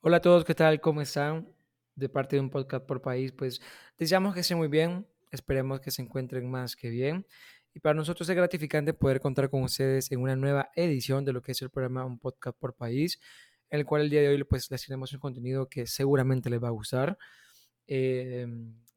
Hola a todos, ¿qué tal? ¿Cómo están? De parte de un podcast por país, pues deseamos que estén muy bien, esperemos que se encuentren más que bien. Y para nosotros es gratificante poder contar con ustedes en una nueva edición de lo que es el programa Un Podcast por País, en el cual el día de hoy pues les tenemos un contenido que seguramente les va a gustar. Eh,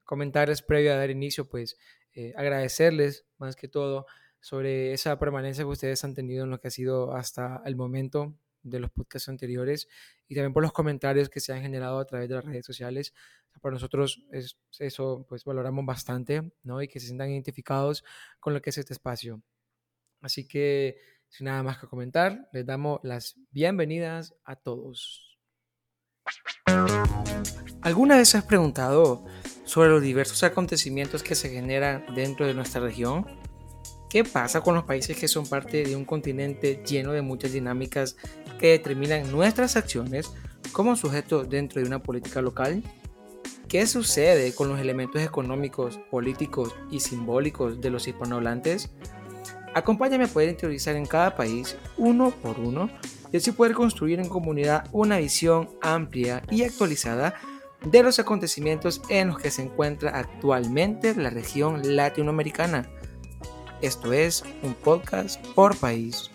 comentarios previo a dar inicio, pues eh, agradecerles más que todo sobre esa permanencia que ustedes han tenido en lo que ha sido hasta el momento de los podcasts anteriores y también por los comentarios que se han generado a través de las redes sociales. Para nosotros es, eso pues valoramos bastante, ¿no? Y que se sientan identificados con lo que es este espacio. Así que sin nada más que comentar, les damos las bienvenidas a todos. ¿Alguna vez has preguntado sobre los diversos acontecimientos que se generan dentro de nuestra región? ¿Qué pasa con los países que son parte de un continente lleno de muchas dinámicas que determinan nuestras acciones como sujetos dentro de una política local? ¿Qué sucede con los elementos económicos, políticos y simbólicos de los hispanohablantes? Acompáñame a poder interiorizar en cada país, uno por uno, y así poder construir en comunidad una visión amplia y actualizada de los acontecimientos en los que se encuentra actualmente la región latinoamericana. Esto es un podcast por país.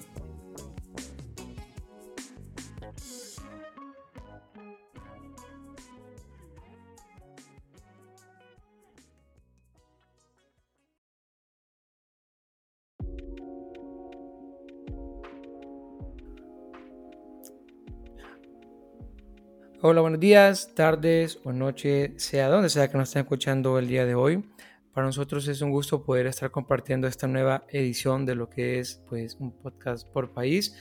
Hola, buenos días, tardes o noche, sea donde sea que nos estén escuchando el día de hoy. Para nosotros es un gusto poder estar compartiendo esta nueva edición de lo que es pues un podcast por país.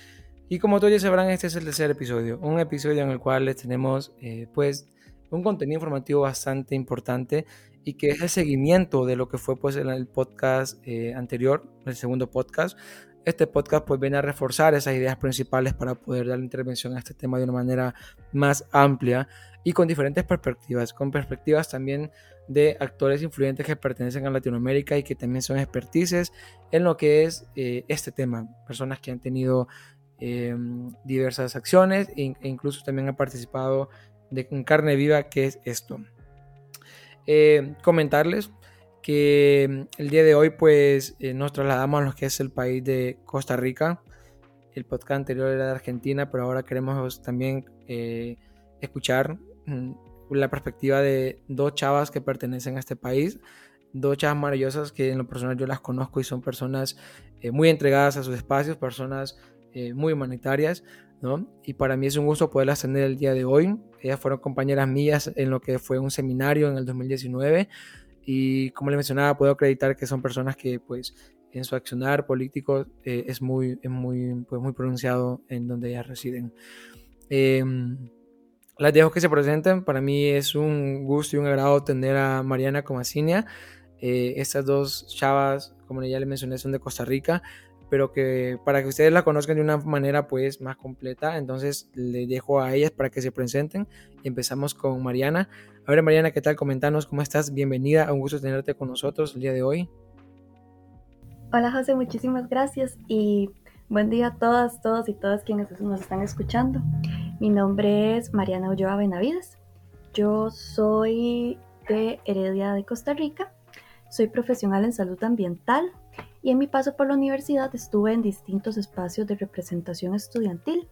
Y como todos ya sabrán, este es el tercer episodio, un episodio en el cual les tenemos eh, pues un contenido informativo bastante importante y que es el seguimiento de lo que fue pues el podcast eh, anterior, el segundo podcast. Este podcast pues viene a reforzar esas ideas principales para poder dar intervención a este tema de una manera más amplia y con diferentes perspectivas, con perspectivas también de actores influyentes que pertenecen a Latinoamérica y que también son expertices en lo que es eh, este tema, personas que han tenido em, diversas acciones e, e, incluso también han participado de, en carne viva que es esto. Eh, comentarles que em, el día de hoy pues eh, nos trasladamos a lo que es el país de Costa Rica. El podcast anterior era de Argentina, pero ahora queremos también escuchar mm, la perspectiva de dos chavas que pertenecen a este país, dos chavas maravillosas que en lo personal yo las conozco y son personas eh, muy entregadas a sus espacios, personas eh, muy humanitarias, ¿no? Y para mí es un gusto poderlas tener el día de hoy. Ellas fueron compañeras mías en lo que fue un seminario en el 2019 y como les mencionaba, puedo acreditar que son personas que pues en su accionar político eh, es muy, muy, pues, muy pronunciado en donde ellas residen. Em, las dejo que se presenten. Para mí es un gusto y un agrado tener a Mariana como Eh, estas dos chavas, como ya les mencioné, son de Costa Rica, pero que para que ustedes la conozcan de una manera pues más completa, entonces les dejo a ellas para que se presenten y empezamos con Mariana. A ver Mariana, ¿qué tal? Comentanos cómo estás. Bienvenida, un gusto tenerte con nosotros el día de hoy. Hola José, muchísimas gracias y buen día a todas, todos y todas quienes nos están escuchando. Mi nombre es Mariana Ulloa Benavides. Yo soy de Heredia de Costa Rica. Soy profesional en salud ambiental y en mi paso por la universidad estuve en distintos espacios de representación estudiantil.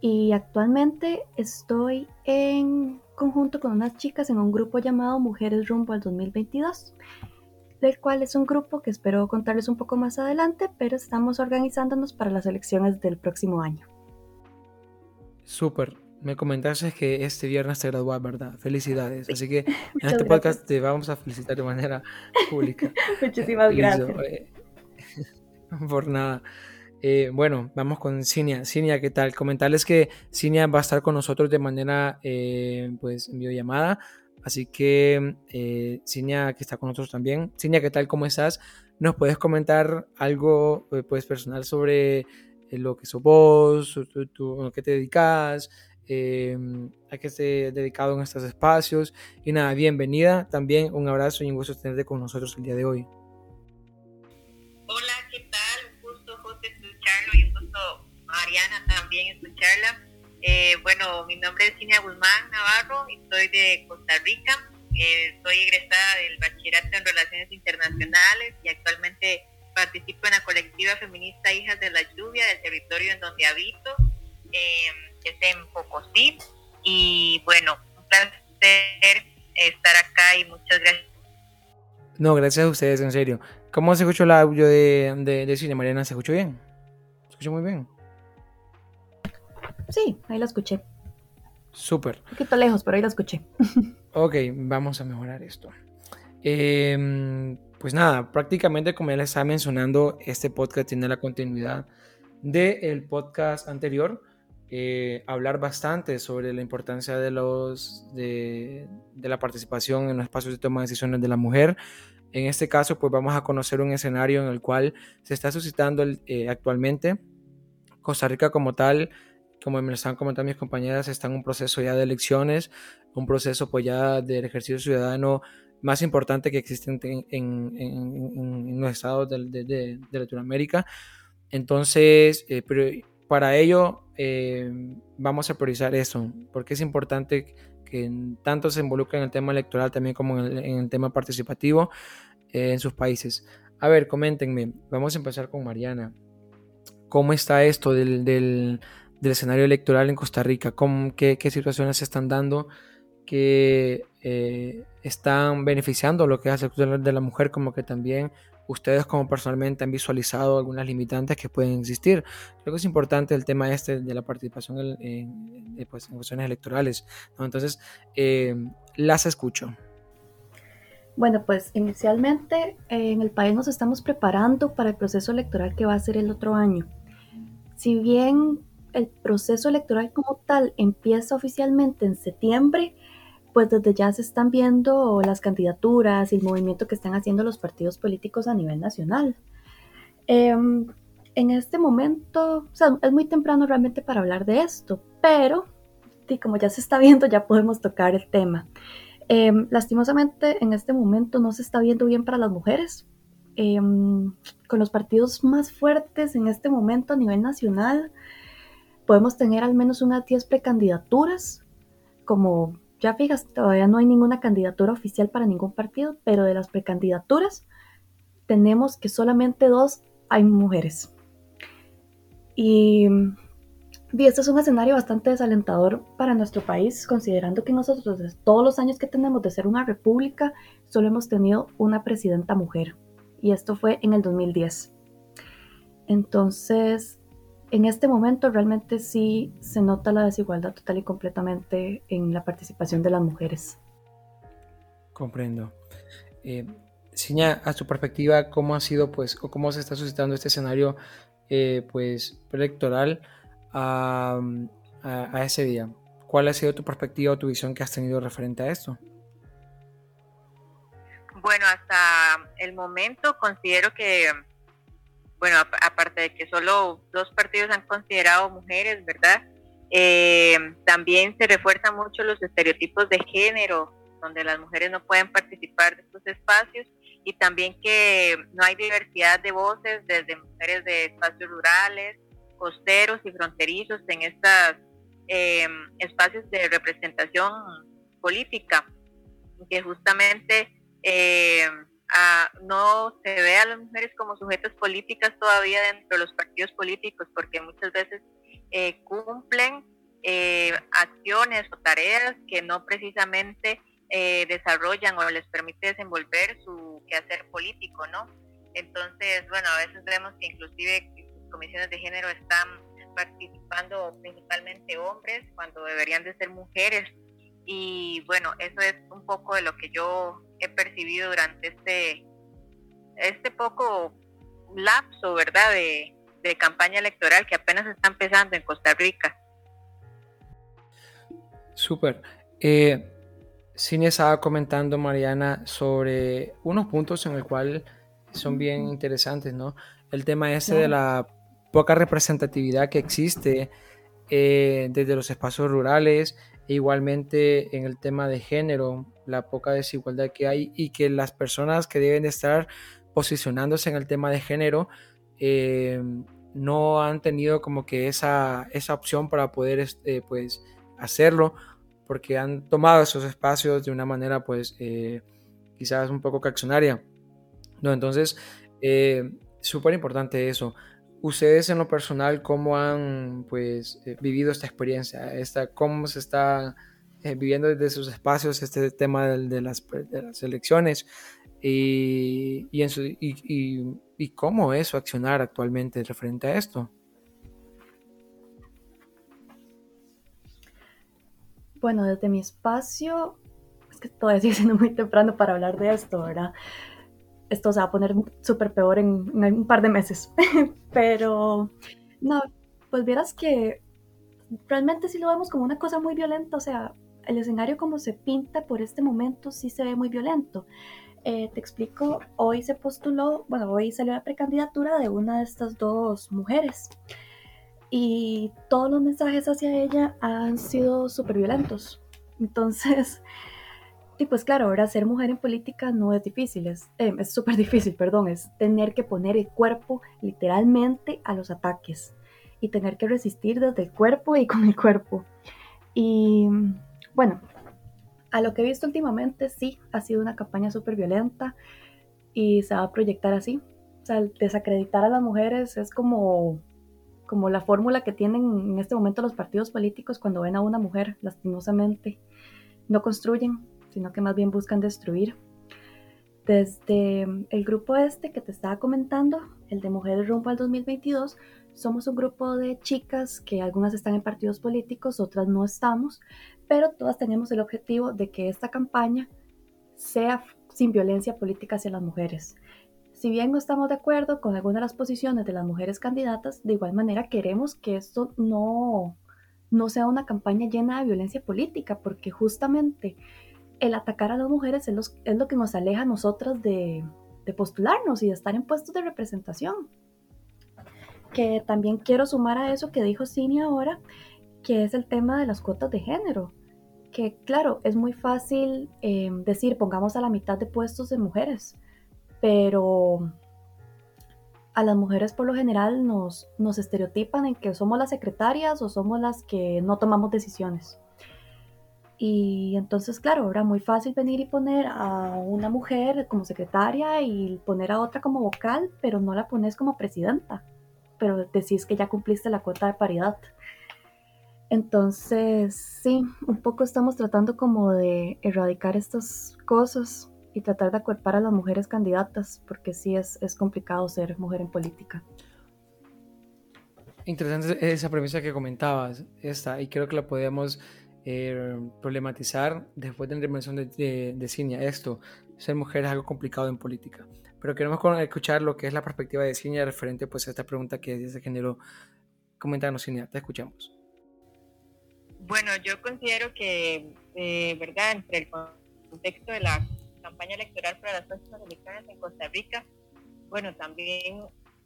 Y actualmente estoy en conjunto con unas chicas en un grupo llamado Mujeres Rumbo al 2022, del cual es un grupo que espero contarles un poco más adelante, pero estamos organizándonos para las elecciones del próximo año. Súper. Me comentaste que este viernes te graduas, ¿verdad? Felicidades. Así que en este podcast te vamos a felicitar de manera pública. Muchísimas gracias. Eh, por nada. Eh, bueno, vamos con Cinia. Cinia, ¿qué tal? Comentarles que Cinia va a estar con nosotros de manera, eh, pues, videollamada. Así que, eh, que está con nosotros también. Cinia, ¿qué tal? ¿Cómo estás? ¿Nos puedes comentar algo, pues, personal sobre lo que sos vos, a qué te dedicas, eh, a qué estés dedicado en estos espacios. Y nada, bienvenida también, un abrazo y un gusto tenerte con nosotros el día de hoy. Mariana, también escucharla. Eh, bueno, mi nombre es Cinia Guzmán Navarro y soy de Costa Rica. Eh, soy egresada del Bachillerato en Relaciones Internacionales y actualmente participo en la colectiva feminista Hijas de la Lluvia del territorio en donde habito, eh, que es en Pocosí. Y bueno, un placer estar acá y muchas gracias. No, gracias a ustedes, en serio. ¿Cómo se escuchó el audio de, de, de Cine Mariana? ¿Se escuchó bien? ¿Se escuchó muy bien? Sí, ahí la escuché. Súper. Un poquito lejos, pero ahí la escuché. ok, vamos a mejorar esto. Eh, pues nada, prácticamente como ya les estaba mencionando, este podcast tiene la continuidad del podcast anterior. Eh, hablar bastante sobre la importancia de, los, de, de, la participación en los espacios de toma de decisiones de la mujer. En este caso, pues vamos a conocer un escenario en el cual se está suscitando eh, actualmente. Costa Rica como tal como me están comentando mis compañeras, está en un proceso ya de elecciones, un proceso pues ya del ejercicio ciudadano más importante que existe en, en, en, los estados de, de, de, Latinoamérica. Entonces, eh, pero para ello eh, vamos a priorizar eso, porque es importante que tanto se involucre en el tema electoral también como en el, en el tema participativo eh, en sus países. A ver, coméntenme, vamos a empezar con Mariana. ¿Cómo está esto del, del del escenario electoral en Costa Rica, cómo, qué, situaciones se están dando que eh, están beneficiando lo que es el sector de la mujer, como que también ustedes como personalmente han visualizado algunas limitantes que pueden existir. Creo que es importante el tema este de la participación en, en, pues, en cuestiones electorales. Entonces, eh, las escucho. Bueno, pues inicialmente eh, en el país nos estamos preparando para el proceso electoral que va a ser el otro año. Si bien el proceso electoral como tal empieza oficialmente en septiembre, pues desde ya se están viendo las candidaturas y el movimiento que están haciendo los partidos políticos a nivel nacional. Eh, en este momento, o sea, es muy temprano realmente para hablar de esto, pero sí, como ya se está viendo, ya podemos tocar el tema. Eh, lastimosamente, en este momento no se está viendo bien para las mujeres. Eh, con los partidos más fuertes en este momento a nivel nacional, podemos tener al menos unas 10 precandidaturas, como ya fijas, todavía no hay ninguna candidatura oficial para ningún partido, pero de las precandidaturas tenemos que solamente dos hay mujeres. Y, y este es un escenario bastante desalentador para nuestro país, considerando que nosotros, desde todos los años que tenemos de ser una república, solo hemos tenido una presidenta mujer. Y esto fue en el 2010. Entonces, en este momento realmente sí se nota la desigualdad total y completamente en la participación de las mujeres. Comprendo. Eh, Siña, a tu perspectiva, ¿cómo ha sido, pues, o cómo se está suscitando este escenario, eh, pues, electoral a, a, a, ese día? ¿Cuál ha sido tu perspectiva o tu visión que has tenido referente a esto? Bueno, hasta el momento considero que bueno, aparte de que solo dos partidos han considerado mujeres, ¿verdad? Eh, también se refuerzan mucho los estereotipos de género, donde las mujeres no pueden participar de estos espacios, y también que no hay diversidad de voces desde mujeres de espacios rurales, costeros y fronterizos en estos eh, espacios de representación política, que justamente eh, no se ve a las mujeres como sujetos políticas todavía dentro de los partidos políticos, porque muchas veces eh, cumplen eh, acciones o tareas que no precisamente eh, desarrollan o les permite desenvolver su quehacer político, ¿no? Entonces, bueno, a veces vemos que inclusive comisiones de género están participando principalmente hombres cuando deberían de ser mujeres y bueno, eso es un poco de lo que yo he percibido durante este, este poco lapso, ¿verdad?, de, de campaña electoral que apenas está empezando en Costa Rica. Súper. Eh, Cine estaba comentando, Mariana, sobre unos puntos en el cual son bien interesantes, ¿no? El tema ese de la poca representatividad que existe eh, desde los espacios rurales, e igualmente en el tema de género, la poca desigualdad que hay y que las personas que deben estar posicionándose en el tema de género, eh, no han tenido como que esa, esa opción para poder este, pues, hacerlo, porque han tomado esos espacios de una manera pues eh, quizás un poco accionaria. No, entonces, eh, súper importante eso. Ustedes en lo personal, ¿cómo han pues vivido esta experiencia? Esta, ¿Cómo se está viviendo desde sus espacios este tema de, las, de elecciones? Y, y, en su, y, y, cómo es su accionar actualmente referente a esto. Bueno, desde mi espacio, es que todavía sigue siendo muy temprano para hablar de esto, ¿verdad? Esto se va a poner súper peor en, un par de meses. Pero, no, pues vieras que realmente sí lo vemos como una cosa muy violenta, o sea, el escenario como se pinta por este momento sí se ve muy violento. Eh, te explico, hoy se postuló, bueno, hoy salió la precandidatura de una de estas dos mujeres y todos los mensajes hacia ella han sido súper violentos. Entonces, y pues claro, ahora ser mujer en política no es difícil, es eh, súper difícil, perdón, es tener que poner el cuerpo literalmente a los ataques y tener que resistir desde el cuerpo y con el cuerpo. Y bueno, a lo que he visto últimamente, sí, ha sido una campaña súper violenta y se va a proyectar así. O sea, desacreditar a las mujeres es como como la fórmula que tienen en este momento los partidos políticos cuando ven a una mujer, lastimosamente, no construyen, sino que más bien buscan destruir. Desde el grupo este que te estaba comentando, el de Mujeres Rumbo al 2022, somos un grupo de chicas que algunas están en partidos políticos, otras no estamos, pero todas tenemos el objetivo de que esta campaña sea sin violencia política hacia las mujeres. Si bien no estamos de acuerdo con algunas de las posiciones de las mujeres candidatas, de igual manera queremos que esto no, no sea una campaña llena de violencia política, porque justamente el atacar a las mujeres es, es lo que nos aleja a nosotras de, de postularnos y de estar en puestos de representación. Que también quiero sumar a eso que dijo Cini ahora, que es el tema de las cuotas de género. Que claro, es muy fácil eh, decir, pongamos a la mitad de puestos de mujeres, pero a las mujeres por lo general nos, nos estereotipan en que somos las secretarias o somos las que no tomamos decisiones. Y entonces, claro, era muy fácil venir y poner a una mujer como secretaria y poner a otra como vocal, pero no la pones como presidenta. Pero decís que ya cumpliste la cuota de paridad. Entonces, sí, un poco estamos tratando como de erradicar estas cosas y tratar de acuerpar a las mujeres candidatas, porque sí es, es complicado ser mujer en política. Interesante esa premisa que comentabas, esta, y creo que la podemos eh, problematizar después de la intervención de, de, de Cinia. Esto, ser mujer es algo complicado en política. Pero queremos escuchar lo que es la perspectiva de Cinia referente pues, a esta pregunta que se generó. Coméntanos, Cinia, te escuchamos. Bueno, yo considero que, eh, ¿verdad? Entre el contexto de la campaña electoral para las próximas elecciones en Costa Rica, bueno, también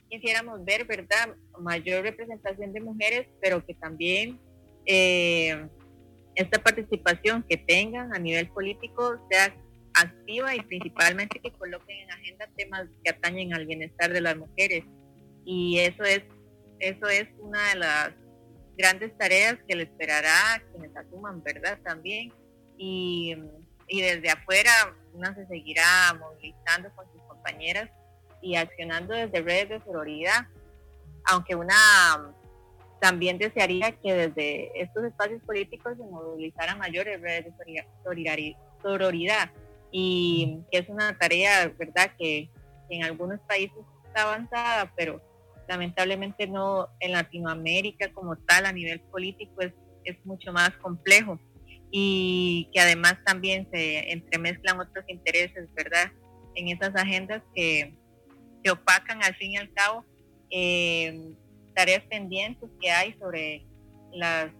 quisiéramos ver, ¿verdad?, mayor representación de mujeres, pero que también eh, esta participación que tengan a nivel político sea activa y principalmente que coloquen en agenda temas que atañen al bienestar de las mujeres. Y eso es, eso es una de las grandes tareas que le esperará quienes asuman, ¿verdad? También. Y, y desde afuera una se seguirá movilizando con sus compañeras y accionando desde redes de sororidad, aunque una también desearía que desde estos espacios políticos se movilizaran mayores redes de sororidad y que es una tarea, ¿verdad?, que en algunos países está avanzada, pero lamentablemente no en Latinoamérica como tal a nivel político es, mucho más complejo y que además también se entremezclan otros intereses, ¿verdad? En esas agendas que, que opacan al fin y al cabo eh, tareas pendientes que hay sobre las,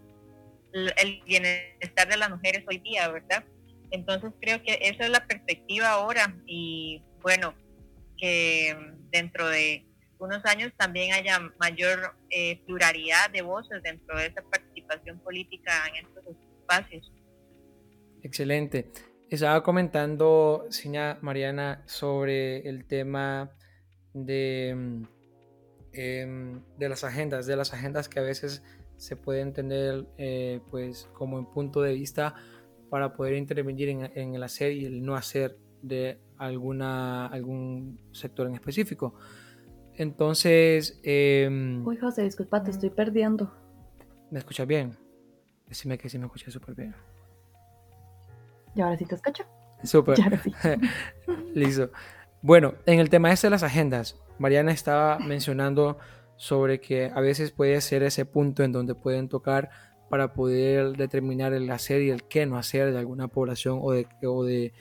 el bienestar de las mujeres hoy día, ¿verdad? Entonces creo que esa es la perspectiva ahora y bueno, que dentro de unos años también haya mayor eh, pluralidad de voces dentro de esa participación política en estos espacios. em, de las agendas, de las agendas que a veces se puede entender eh, pues como un punto de vista para poder intervenir en, el hacer y el no hacer de alguna, algún sector en específico. Entonces... Em, Uy, José, disculpa, te estoy perdiendo. ¿Me escuchas bien? Decime que sí me escuchas súper bien. ¿Y ahora sí te escucho? Súper. Listo. Bueno, en el tema este de las agendas, Mariana estaba mencionando sobre que a veces puede ser ese punto en donde pueden tocar para poder determinar el hacer y el qué no hacer de alguna población o de, o de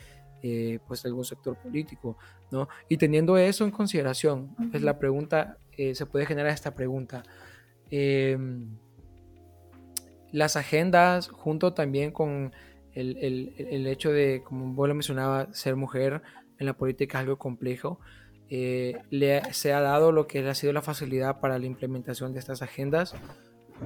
eh, pues algún sector político, ¿no? Y teniendo eso en consideración, es pues, la pregunta, eh, se puede generar esta pregunta. Em, las agendas, junto también con el, el, el, hecho de, como vos lo mencionaba, ser mujer en la política es algo complejo. Eh, le, se ha dado lo que ha sido la facilidad para la implementación de estas agendas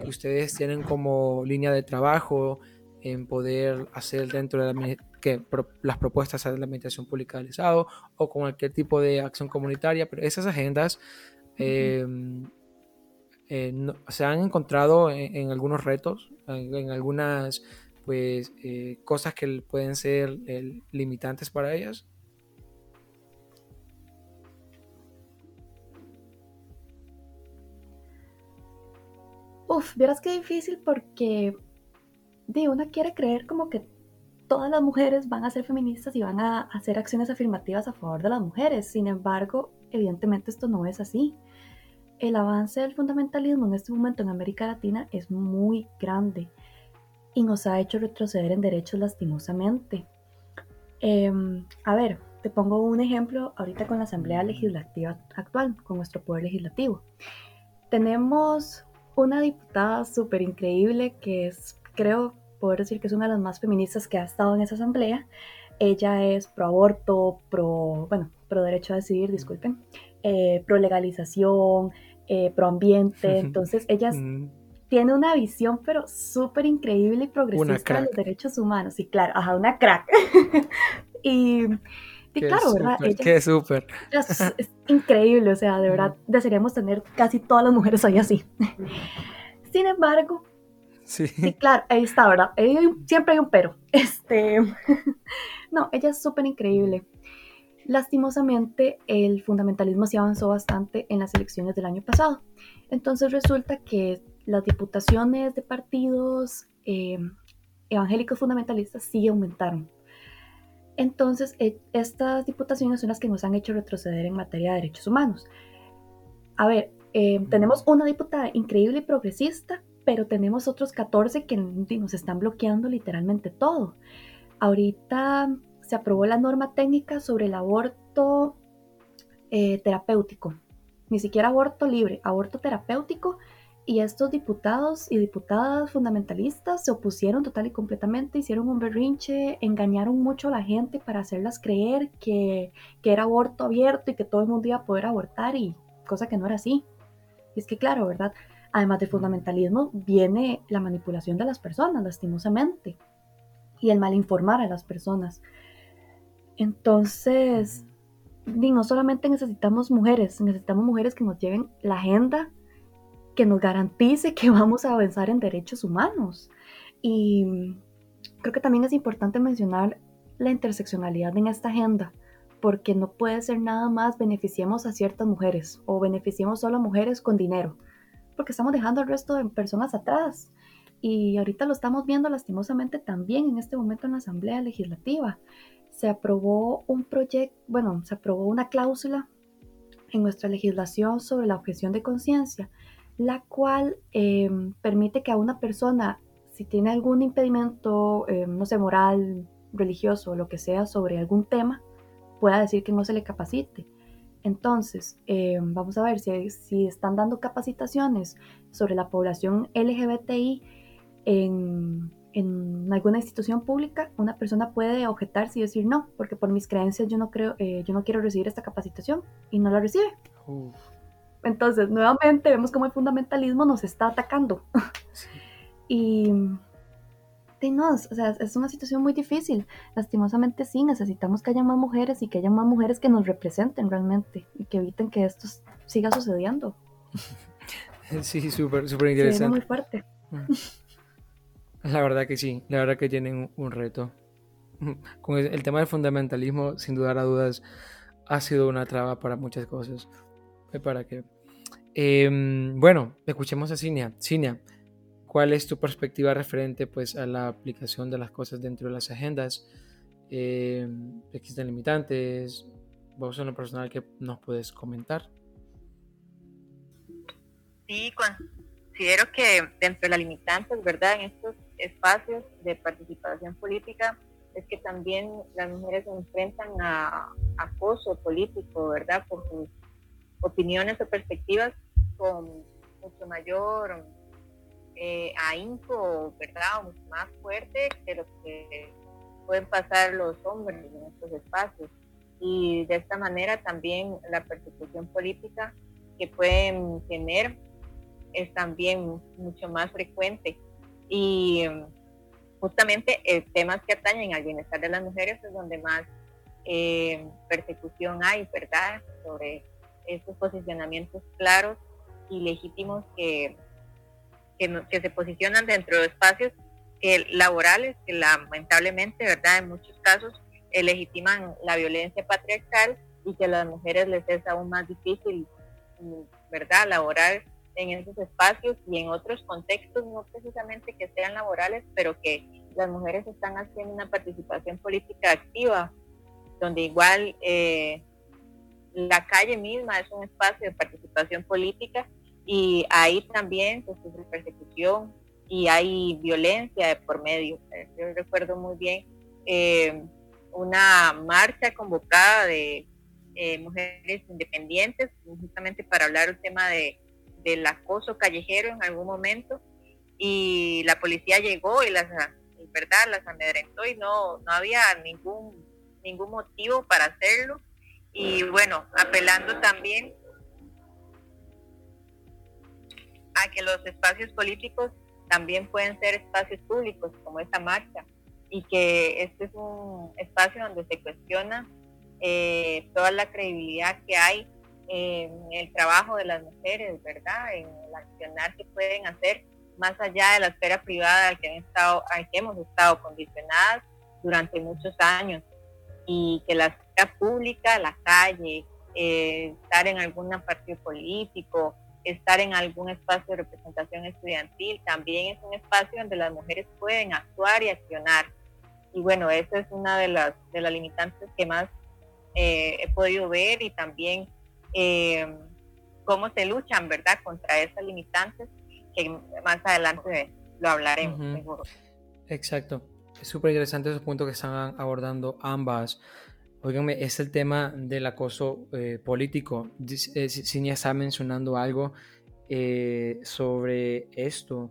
que ustedes tienen como línea de trabajo en poder hacer dentro de la, que, las propuestas de la administración pública del Estado o con cualquier tipo de acción comunitaria, pero esas agendas em, eh, se han encontrado en, algunos retos, en, algunas pues eh, cosas que pueden ser limitantes para ellas. Uf, verás qué difícil porque de una quiere creer como que todas las mujeres van a ser feministas y van a hacer acciones afirmativas a favor de las mujeres. Sin embargo, evidentemente esto no es así. El avance del fundamentalismo en este momento en América Latina es muy grande y nos ha hecho retroceder en derechos lastimosamente. Em, a ver, te pongo un ejemplo ahorita con la Asamblea Legislativa actual, con nuestro poder legislativo. Tenemos una diputada súper increíble que es, creo, poder decir que es una de las más feministas que ha estado en esa asamblea. Ella es pro aborto, pro, bueno, pro derecho a decidir, disculpen, eh, pro legalización, eh, pro ambiente. Entonces, ella mm. tiene una visión, pero súper increíble y progresista de los derechos humanos. Y claro, ajá, una crack. y y claro, ¿verdad? qué súper. Es, increíble, o sea, de verdad desearíamos tener casi todas las mujeres ahí así. Sin embargo, sí. claro, ahí está, ¿verdad? siempre hay un pero. Este, no, ella es súper increíble. Lastimosamente, el fundamentalismo sí avanzó bastante en las elecciones del año pasado. Entonces resulta que las diputaciones de partidos eh, evangélicos fundamentalistas sí aumentaron entonces, e, estas diputaciones son las que nos han hecho retroceder en materia de derechos humanos. A ver, eh, tenemos una diputada increíble y progresista, pero tenemos otros 14 que nos están bloqueando literalmente todo. Ahorita se aprobó la norma técnica sobre el aborto eh, terapéutico. Ni siquiera aborto libre, aborto terapéutico y estos diputados y diputadas fundamentalistas se opusieron total y completamente, hicieron un berrinche, engañaron mucho a la gente para hacerlas creer que, era aborto abierto y que todo el mundo iba a poder abortar y cosa que no era así. Y es que claro, ¿verdad? Además del fundamentalismo viene la manipulación de las personas, lastimosamente, y el mal informar a las personas. Entonces, no solamente necesitamos mujeres, necesitamos mujeres que nos lleven la agenda que nos garantice que vamos a avanzar en derechos humanos. Y creo que también es importante mencionar la interseccionalidad en esta agenda, porque no puede ser nada más beneficiemos a ciertas mujeres o beneficiemos solo a mujeres con dinero, porque estamos dejando al resto de personas atrás. Y ahorita lo estamos viendo lastimosamente también en este momento en la Asamblea Legislativa. Se aprobó un proyecto, bueno, se aprobó una cláusula en nuestra legislación sobre la objeción de conciencia la cual em, permite que a una persona, si tiene algún impedimento, em, no sé, moral, religioso, lo que sea, sobre algún tema, pueda decir que no se le capacite. Entonces, em, vamos a ver si, si, están dando capacitaciones sobre la población LGBTI en, en, alguna institución pública, una persona puede objetarse y decir no, porque por mis creencias yo no creo, eh, yo no quiero recibir esta capacitación y no la recibe. Entonces, nuevamente vemos cómo el fundamentalismo nos está atacando. y, no, o sea, es una situación muy difícil. Lastimosamente sí, necesitamos que haya más mujeres y que haya más mujeres que nos representen realmente y que eviten que esto siga sucediendo. Sí, súper, súper interesante. muy fuerte. Mm. La verdad que sí, la verdad que tienen un reto. Con el tema del fundamentalismo, sin dudar a dudas, ha sido una traba para muchas cosas. Para que... Em, bueno, escuchemos a Cinia. Cinia, ¿cuál es tu perspectiva referente pues, a la aplicación de las cosas dentro de las agendas? Eh, ¿Existen limitantes? ¿Vos en lo personal que nos puedes comentar? Sí, considero que dentro de las limitantes, ¿verdad? En estos espacios de participación política es que también las mujeres se enfrentan a acoso político, ¿verdad? Por sus opiniones o perspectivas con mucho mayor eh, ahínco, ¿verdad? O más fuerte que lo que pueden pasar los hombres en estos espacios. Y de esta manera también la persecución política que pueden tener es también mucho más frecuente. Y justamente eh, temas que atañen al bienestar de las mujeres es donde más eh, persecución hay, ¿verdad? Sobre estos posicionamientos claros y legítimos que, que, se posicionan dentro de espacios laborales que lamentablemente, ¿verdad? En muchos casos eh, legitiman la violencia patriarcal y que a las mujeres les es aún más difícil, ¿verdad? Laborar en esos espacios y en otros contextos, no precisamente que sean laborales, pero que las mujeres están haciendo una participación política activa, donde igual eh, la calle misma es un espacio de participación política y ahí también se sufre persecución y hay violencia de por medio. Yo recuerdo muy bien eh, una marcha convocada de eh, mujeres independientes, justamente para hablar el tema de del acoso callejero en algún momento y la policía llegó y las verdad las amedrentó y no no había ningún ningún motivo para hacerlo y bueno apelando también a que los espacios políticos también pueden ser espacios públicos como esta marcha y que este es un espacio donde se cuestiona eh, toda la credibilidad que hay en el trabajo de las mujeres, ¿verdad? En el accionar que pueden hacer más allá de la esfera privada al que, han estado, al que hemos estado condicionadas durante muchos años y que la esfera pública, la calle, eh, estar en algún partido político, estar en algún espacio de representación estudiantil, también es un espacio donde las mujeres pueden actuar y accionar. Y bueno, esa es una de las, de las limitantes que más eh, he podido ver y también eh, cómo se luchan, ¿verdad?, contra esas limitantes, que más adelante lo hablaremos, seguro. Exacto. Es súper interesante esos puntos que están abordando ambas. Óigame, es el tema del acoso eh, político. Eh, Cinia está mencionando algo eh, sobre esto.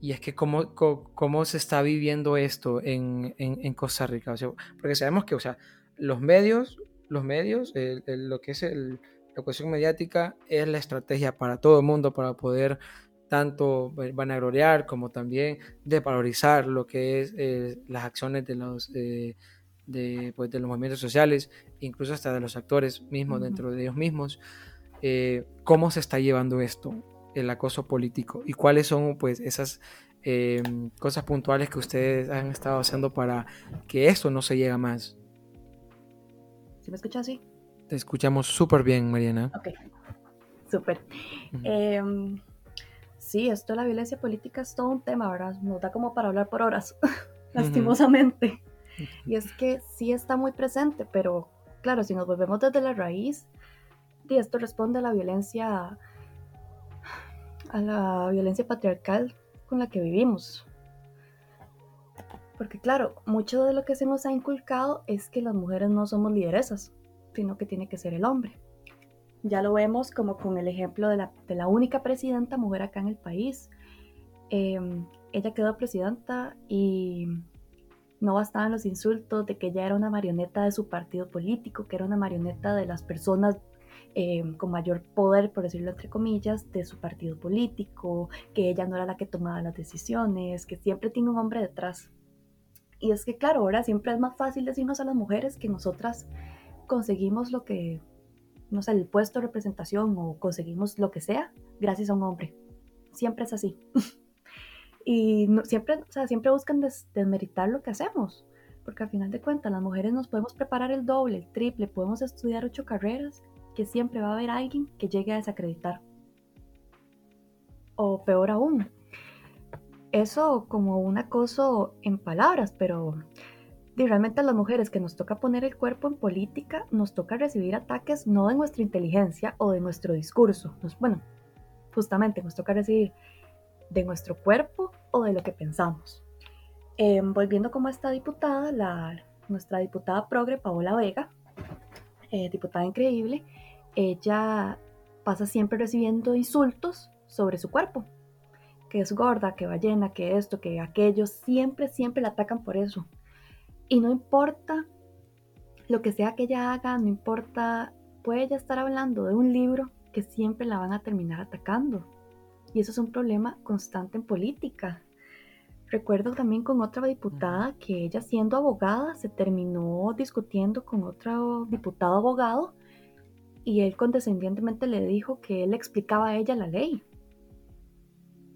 Y es que cómo, cómo, se está viviendo esto en, en, Costa Rica. porque sabemos que, o sea, los medios, los medios, lo que es el, la cuestión mediática es la estrategia para todo el mundo para poder tanto vanagloriar como también desvalorizar lo que es eh, las acciones de los, eh, de, pues, de, los movimientos sociales, incluso hasta de los actores mismos, dentro de ellos mismos. Eh, ¿Cómo se está llevando esto, el acoso político? ¿Y cuáles son pues, esas cosas puntuales que ustedes han estado haciendo para que esto no se llegue más? ¿Se me escucha así? Te escuchamos súper bien, Mariana. Ok, súper. Em, sí, esto de la violencia política es todo un tema, ¿verdad? Nos da como para hablar por horas, lastimosamente. Y es que sí está muy presente, pero claro, si nos volvemos desde la raíz, y esto responde a la violencia, a la violencia patriarcal con la que vivimos. Porque claro, mucho de lo que se nos ha inculcado es que las mujeres no somos lideresas sino que tiene que ser el hombre. Ya lo vemos como con el ejemplo de la, única presidenta mujer acá en el país. Em, ella quedó presidenta y no bastaban los insultos de que ella era una marioneta de su partido político, que era una marioneta de las personas em, con mayor poder, por decirlo entre comillas, de su partido político, que ella no era la que tomaba las decisiones, que siempre tiene un hombre detrás. Y es que claro, ahora siempre es más fácil decirnos a las mujeres que nosotras conseguimos lo que, no sé, el puesto de representación o conseguimos lo que sea gracias a un hombre. Siempre es así. y siempre, o sea, siempre buscan desmeritar lo que hacemos, porque al final de cuentas las mujeres nos podemos preparar el doble, el triple, podemos estudiar ocho carreras, que siempre va a haber alguien que llegue a desacreditar. O peor aún, eso como un acoso en palabras, pero realmente a las mujeres que nos toca poner el cuerpo en política, nos toca recibir ataques no de nuestra inteligencia o de nuestro discurso. bueno, justamente nos toca recibir de nuestro cuerpo o de lo que pensamos. Em, volviendo como esta diputada, nuestra diputada progre, Paola Vega, eh, diputada increíble, ella pasa siempre recibiendo insultos sobre su cuerpo, que es gorda, que va llena, que esto, que aquello, siempre, siempre la atacan por eso. Y no importa lo que sea que ella haga, no importa, puede ella estar hablando de un libro que siempre la van a terminar atacando. Y eso es un problema constante en política. Recuerdo también con otra diputada que ella siendo abogada se terminó discutiendo con otro diputado abogado y él condescendientemente le dijo que él explicaba a ella la ley.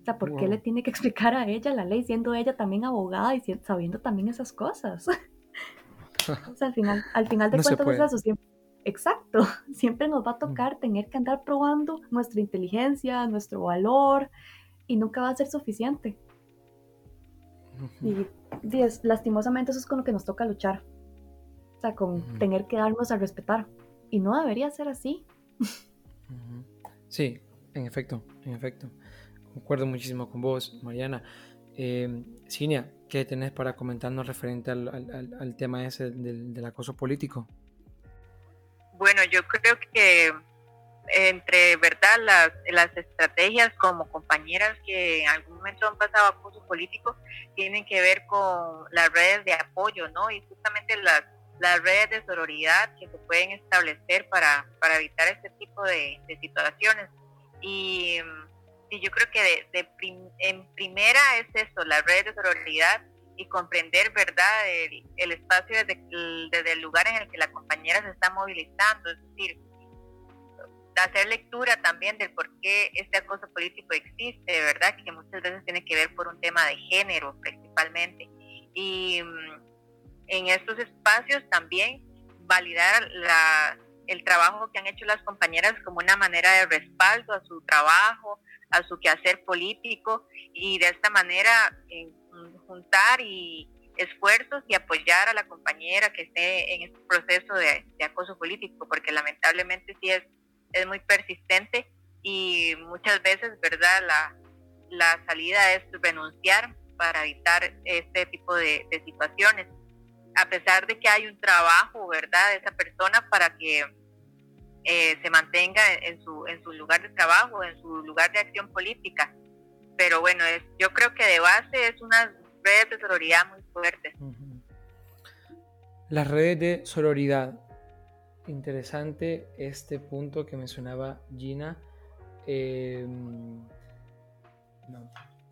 O sea, ¿por qué le tiene que explicar a ella la ley siendo ella también abogada y sabiendo también esas cosas? o sea, al final, al final de cuentas es eso, siempre, exacto, siempre nos va a tocar tener que andar probando nuestra inteligencia, nuestro valor y nunca va a ser suficiente. Y, lastimosamente eso es con lo que nos toca luchar. O sea, con tener que darnos a respetar. Y no debería ser así. Sí, en efecto, en efecto. Concuerdo muchísimo con vos, Mariana. Eh, Cinia, ¿qué tenés para comentarnos referente al, tema ese del, acoso político? Bueno, yo creo que entre verdad las, las estrategias como compañeras que en algún momento han pasado acoso político tienen que ver con las redes de apoyo, ¿no? Y justamente las, las redes de sororidad que se pueden establecer para, para evitar este tipo de, de situaciones. Y yo creo que de, en primera es eso, la red de sororidad y comprender, ¿verdad?, el, espacio desde, desde, el lugar en el que la compañera se está movilizando, es decir, hacer lectura también del por qué este acoso político existe, ¿verdad?, que muchas veces tiene que ver por un tema de género principalmente. Y mm, en estos espacios también validar la, el trabajo que han hecho las compañeras como una manera de respaldo a su trabajo, a su quehacer político y de esta manera juntar y esfuerzos y apoyar a la compañera que esté en este proceso de, acoso político, porque lamentablemente sí es, es muy persistente y muchas veces, ¿verdad? La, la salida es renunciar para evitar este tipo de, de situaciones, a pesar de que hay un trabajo, ¿verdad?, de esa persona para que eh, se mantenga en su, en su lugar de trabajo, en su lugar de acción política. Pero bueno, es, yo creo que de base es una red de sororidad muy fuerte. Las redes de sororidad. Interesante este punto que mencionaba Gina. Em,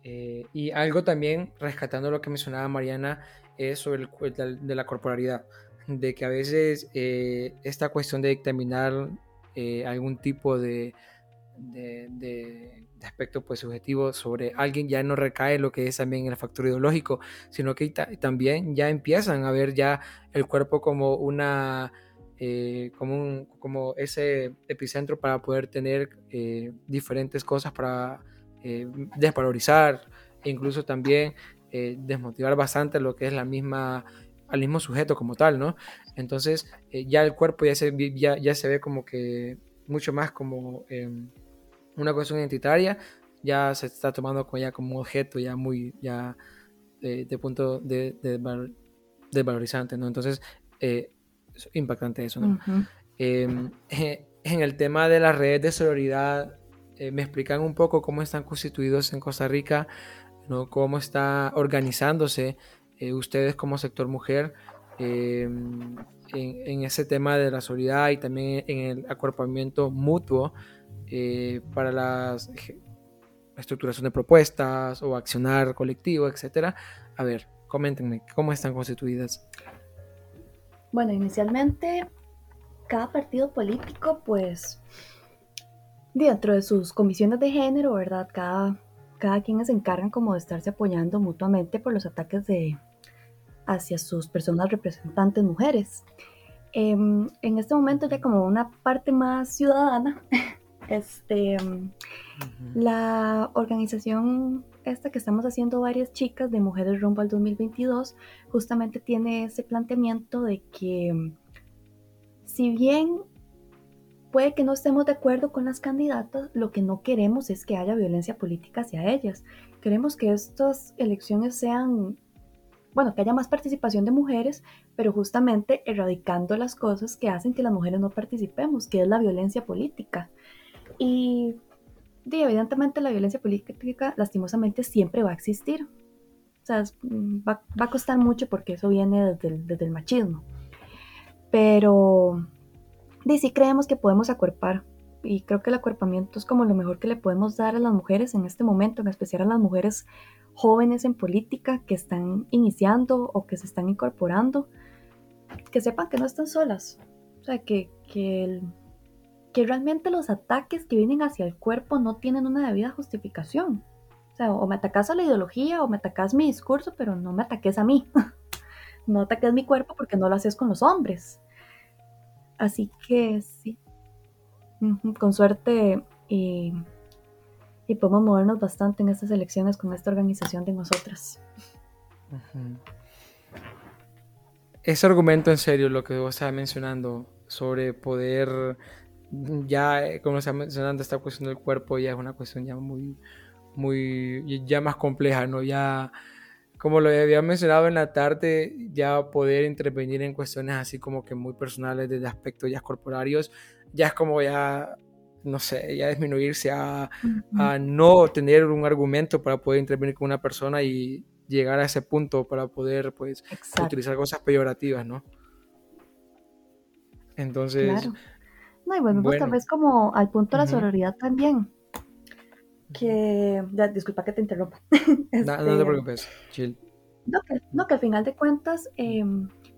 eh, y algo también, rescatando lo que mencionaba Mariana, es sobre el, de la corporalidad de que a veces eh, esta cuestión de dictaminar eh, algún tipo de, de, aspecto pues, subjetivo sobre alguien ya no recae lo que es también el factor ideológico, sino que también ya empiezan a ver ya el cuerpo como una... Eh, como, como ese epicentro para poder tener diferentes cosas para desvalorizar incluso también desmotivar bastante lo que es la misma al mismo sujeto como tal, ¿no? Entonces eh, ya el cuerpo ya se, ya, ya, se ve como que mucho más como em, una cuestión identitaria, ya se está tomando como ya como objeto ya muy, ya de punto de, de, valorizante, ¿no? Entonces, eh, es impactante eso, ¿no? Em, en el tema de las redes de solidaridad, eh, me explican un poco cómo están constituidos en Costa Rica, ¿no? Cómo está organizándose eh, ustedes como sector mujer em, en, ese tema de la solidaridad y también en el acuerpamiento mutuo eh, para la estructuración de propuestas o accionar colectivo, etcétera. A ver, coméntenme, ¿cómo están constituidas? Bueno, inicialmente cada partido político, pues, dentro de sus comisiones de género, ¿verdad? Cada, cada quien se encargan como de estarse apoyando mutuamente por los ataques de hacia sus personas representantes mujeres. Em, en este momento ya como una parte más ciudadana, este, la organización esta que estamos haciendo varias chicas de Mujeres Rumbo al 2022 justamente tiene ese planteamiento de que si bien puede que no estemos de acuerdo con las candidatas, lo que no queremos es que haya violencia política hacia ellas. Queremos que estas elecciones sean, bueno, que haya más participación de mujeres, pero justamente erradicando las cosas que hacen que las mujeres no participemos, que es la violencia política. Y, evidentemente la violencia política lastimosamente siempre va a existir. O sea, va, a costar mucho porque eso viene desde el machismo. Pero sí creemos que podemos acuerpar y creo que el acuerpamiento es como lo mejor que le podemos dar a las mujeres en este momento, en especial a las mujeres jóvenes en política que están iniciando o que se están incorporando, que sepan que no están solas, o sea, que, que, que realmente los ataques que vienen hacia el cuerpo no tienen una debida justificación. O sea, o me atacas a la ideología o me atacas mi discurso, pero no me ataques a mí. no ataques mi cuerpo porque no lo haces con los hombres. Así que sí, con suerte y, podemos movernos bastante en estas elecciones con esta organización de nosotras. Ese argumento en serio, lo que vos estabas mencionando sobre poder, ya eh, como está mencionando, esta cuestión del cuerpo ya es una cuestión ya muy, muy, ya más compleja, ¿no? Ya como lo había mencionado en la tarde, ya poder intervenir en cuestiones así como que muy personales desde aspectos ya corporarios, ya es como ya, no sé, ya disminuirse a, a no tener un argumento para poder intervenir con una persona y llegar a ese punto para poder pues utilizar cosas peyorativas, ¿no? Entonces... Claro. No, y volvemos tal vez como al punto de la sororidad también que, disculpa que te interrumpa. no, no, te este, preocupes, chill. No que, no, que al final de cuentas, eh,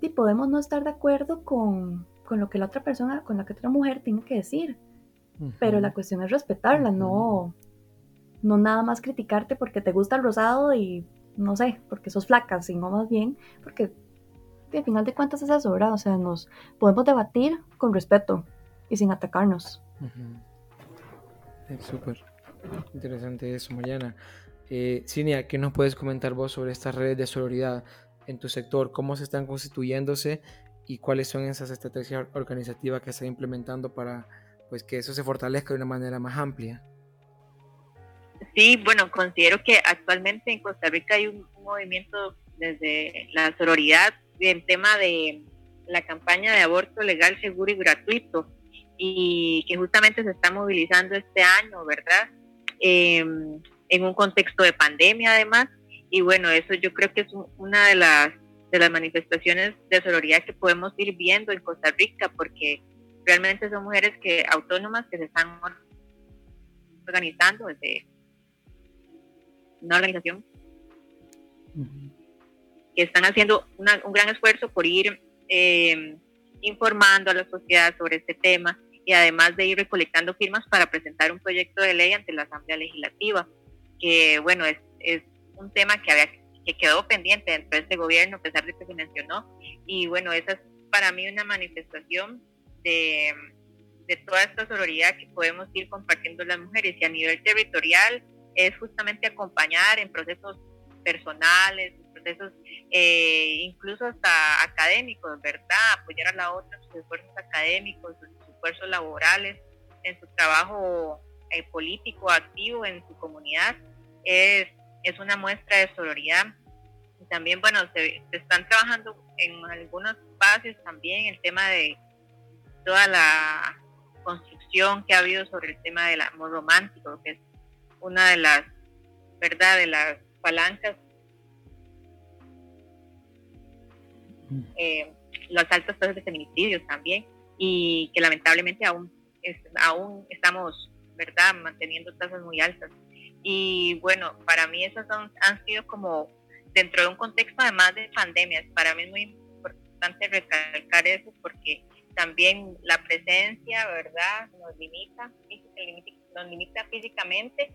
podemos no estar de acuerdo con, con, lo que la otra persona, con la que otra mujer tiene que decir, pero la cuestión es respetarla, no, no nada más criticarte porque te gusta el rosado y no sé, porque sos flaca, sino más bien porque al final de cuentas es eso, ¿verdad? O sea, nos podemos debatir con respeto y sin atacarnos. Es súper. Interesante eso, Mariana. Eh, Cinia, ¿qué nos puedes comentar vos sobre estas redes de sororidad en tu sector? ¿Cómo se están constituyéndose y cuáles son esas estrategias organizativas que están implementando para pues, que eso se fortalezca de una manera más amplia? Sí, bueno, considero que actualmente en Costa Rica hay un, movimiento desde la sororidad en tema de la campaña de aborto legal, seguro y gratuito y que justamente se está movilizando este año, ¿verdad? Em, en un contexto de pandemia además. Y bueno, eso yo creo que es una de las, de las manifestaciones de sororidad que podemos ir viendo en Costa Rica, porque realmente son mujeres que autónomas que se están organizando desde una organización que están haciendo un gran esfuerzo por ir em, informando a la sociedad sobre este tema y además de ir recolectando firmas para presentar un proyecto de ley ante la Asamblea Legislativa, que bueno, es, es un tema que, había, que quedó pendiente dentro de este gobierno, a pesar de que se mencionó, y bueno, esa es para mí una manifestación de, de toda esta sororidad que podemos ir compartiendo las mujeres, y a nivel territorial es justamente acompañar en procesos personales, procesos eh, incluso hasta académicos, ¿verdad? Apoyar a la otra en sus esfuerzos académicos, esfuerzos laborales, en su trabajo eh, político activo en su comunidad, es, es una muestra de sororidad. Y también, bueno, se, están trabajando en algunos espacios también el tema de toda la construcción que ha habido sobre el tema del amor romántico, que es una de las, ¿verdad?, de las palancas, mm. eh, los altos tasas de feminicidios también, y que lamentablemente aún, aún estamos, ¿verdad?, manteniendo tasas muy altas. Y bueno, para mí esas han sido como dentro de un contexto además de pandemias, para mí es muy importante recalcar eso porque también la presencia, ¿verdad? Nos limita, nos limita físicamente,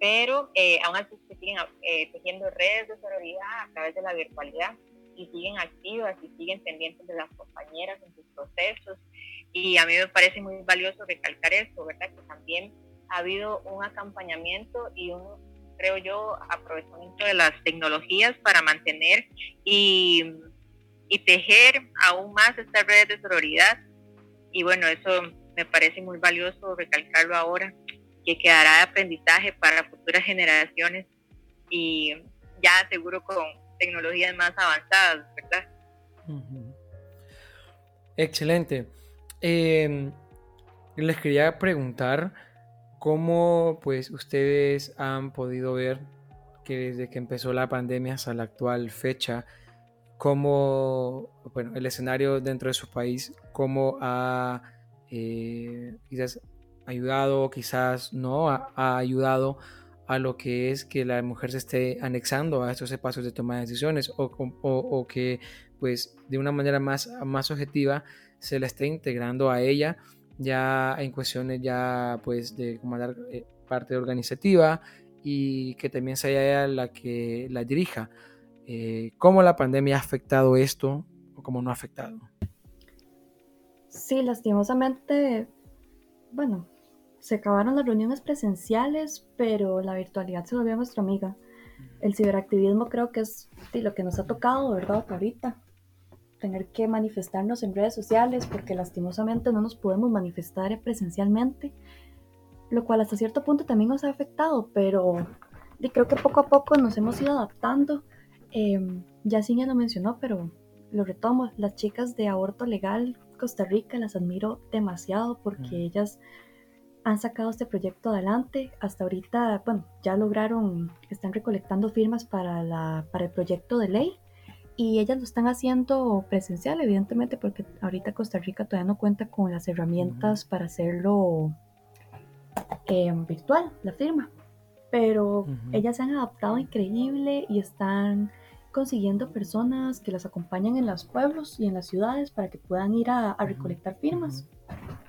pero eh, aún así se siguen eh, tejiendo redes de sororidad a través de la virtualidad y siguen activas y siguen pendientes de las compañeras en sus procesos. Y a mí me parece muy valioso recalcar esto, ¿verdad? Que también ha habido un acompañamiento y un, creo yo, aprovechamiento de las tecnologías para mantener y, y tejer aún más estas redes de sororidad. Y bueno, eso me parece muy valioso recalcarlo ahora, que quedará de aprendizaje para futuras generaciones y ya seguro con tecnologías más avanzadas, ¿verdad? Excelente. Em, les quería preguntar cómo pues ustedes han podido ver que desde que empezó la pandemia hasta la actual fecha, cómo bueno, el escenario dentro de su país, cómo ha eh, quizás ayudado, quizás no ha ayudado a lo que es que la mujer se esté anexando a estos espacios de toma de decisiones o, que pues de una manera más, más objetiva se la esté integrando a ella ya en cuestiones ya pues de comandar eh, parte organizativa y que también sea ella la que la dirija. Eh, ¿Cómo la pandemia ha afectado esto o cómo no ha afectado? Sí, lastimosamente, bueno, se acabaron las reuniones presenciales, pero la virtualidad se volvió nuestra amiga. El ciberactivismo creo que es lo que nos ha tocado, ¿verdad? Ahorita. Tener que manifestarnos en redes sociales porque lastimosamente no nos podemos manifestar presencialmente, lo cual hasta cierto punto también nos ha afectado, pero creo que poco a poco nos hemos ido adaptando. Eh, ya Cinia lo mencionó, pero lo retomo. Las chicas de aborto legal Costa Rica las admiro demasiado porque ellas han sacado este proyecto adelante. Hasta ahorita, bueno, ya lograron, están recolectando firmas para, la, para el proyecto de ley y ellas lo están haciendo presencial, evidentemente, porque ahorita Costa Rica todavía no cuenta con las herramientas para hacerlo em, virtual, la firma. Pero ellas se han adaptado increíble y están consiguiendo personas que las acompañan en los pueblos y en las ciudades para que puedan ir a, recolectar firmas.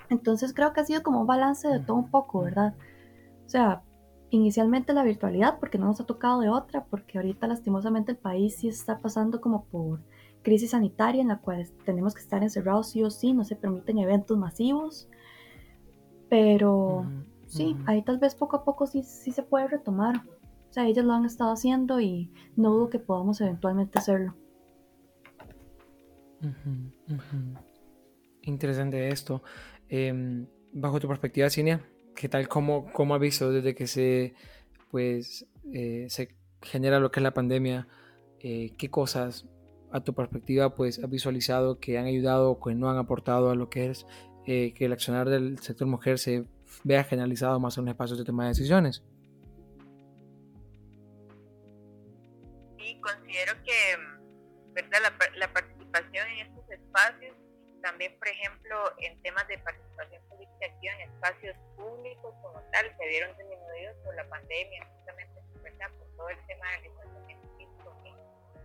Entonces creo que ha sido como un balance de todo un poco, ¿verdad? O sea, inicialmente la virtualidad, porque no nos ha tocado de otra, porque ahorita lastimosamente el país sí está pasando como por crisis sanitaria en la cual tenemos que estar encerrados sí o sí, no se permiten eventos masivos, pero sí, ahí tal vez poco a poco sí, sí se puede retomar. O sea, ellos lo han estado haciendo y no dudo que podamos eventualmente hacerlo. Interesante esto. Em, bajo tu perspectiva, Cinia, ¿qué tal, cómo, cómo ha visto desde que se, pues, eh, se genera lo que es la pandemia? Eh, ¿Qué cosas, a tu perspectiva, pues, has visualizado que han ayudado o que no han aportado a lo que es eh, que el accionar del sector mujer se vea generalizado más en los espacios de toma de decisiones? Sí, considero que ¿verdad? La, la participación en estos espacios también, por ejemplo, en temas de participación política en espacios públicos como tal, se vieron disminuidos por la pandemia, justamente por todo el tema del distanciamiento físico que,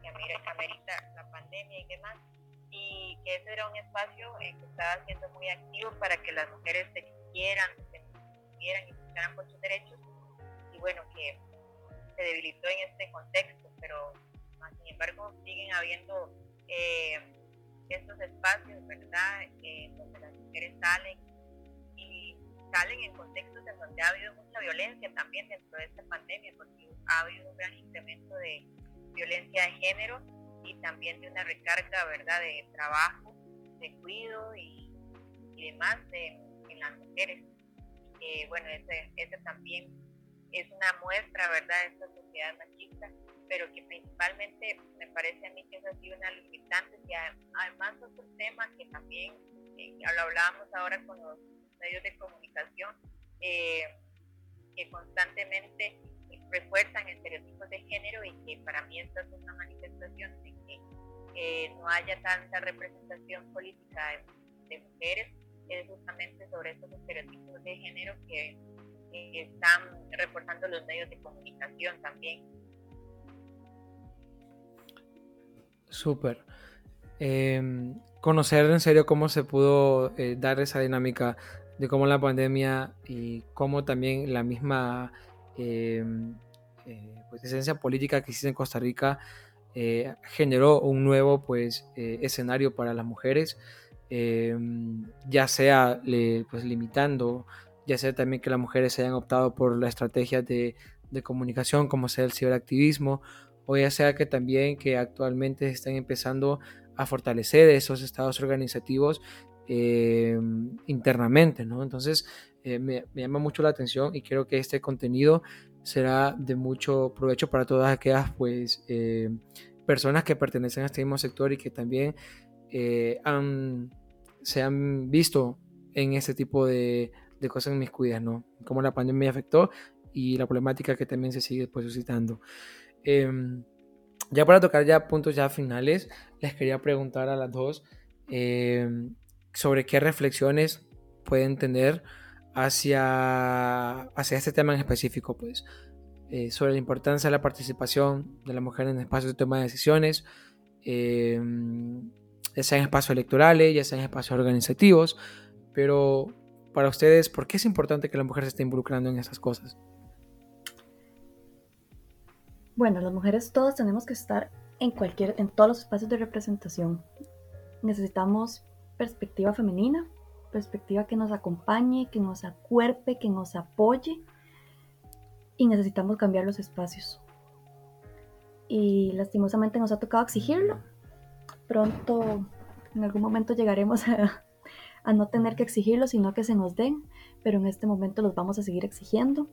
que amerita la pandemia y demás. Y que ese era un espacio eh, que estaba siendo muy activo para que las mujeres se quieran, se quieran y buscaran por sus derechos. Y bueno, que se debilitó en este contexto, pero sin embargo siguen habiendo eh, estos espacios, ¿verdad?, eh, donde las mujeres salen salen en contextos en donde ha habido mucha violencia también dentro de esta pandemia, porque ha habido un gran incremento de violencia de género y también de una recarga, ¿verdad?, de trabajo, de cuidado y, demás en las mujeres. bueno, ese, ese también es una muestra, ¿verdad?, de esta sociedad machista pero que principalmente me parece a mí que ha sido una limitante y además otro tema que también eh, lo hablábamos ahora con los medios de comunicación eh, que constantemente refuerzan estereotipos de género y que para mí esta es una manifestación de que eh, no haya tanta representación política de, mujeres es justamente sobre estos estereotipos de género que están reforzando los medios de comunicación también Súper. Em, conocer en serio cómo se pudo eh, dar esa dinámica de cómo la pandemia y cómo también la misma em, eh, pues, esencia política que existe en Costa Rica eh, generó un nuevo pues, escenario para las mujeres, em, ya sea pues, limitando, ya sea también que las mujeres hayan optado por la estrategia de, de comunicación como sea el ciberactivismo, o ya sea que también que actualmente están empezando a fortalecer esos estados organizativos eh, internamente, ¿no? Entonces, eh, me, llama mucho la atención y creo que este contenido será de mucho provecho para todas aquellas, pues, eh, personas que pertenecen a este mismo sector y que también se han visto en este tipo de, de cosas en mis cuidas, ¿no? Cómo la pandemia afectó y la problemática que también se sigue pues, suscitando. Em, ya para tocar ya puntos ya finales, les quería preguntar a las dos em, sobre qué reflexiones pueden tener hacia, hacia este tema en específico, pues, eh, sobre la importancia de la participación de la mujer en espacios de toma de decisiones, em, ya sea en espacios electorales, ya sea en espacios organizativos, pero para ustedes, ¿por qué es importante que la mujer se esté involucrando en esas cosas? Bueno, las mujeres todas tenemos que estar en cualquier, en todos los espacios de representación. Necesitamos perspectiva femenina, perspectiva que nos acompañe, que nos acuerpe, que nos apoye y necesitamos cambiar los espacios. Y lastimosamente nos ha tocado exigirlo. Pronto, en algún momento llegaremos a, a no tener que exigirlo, sino que se nos den, pero en este momento los vamos a seguir exigiendo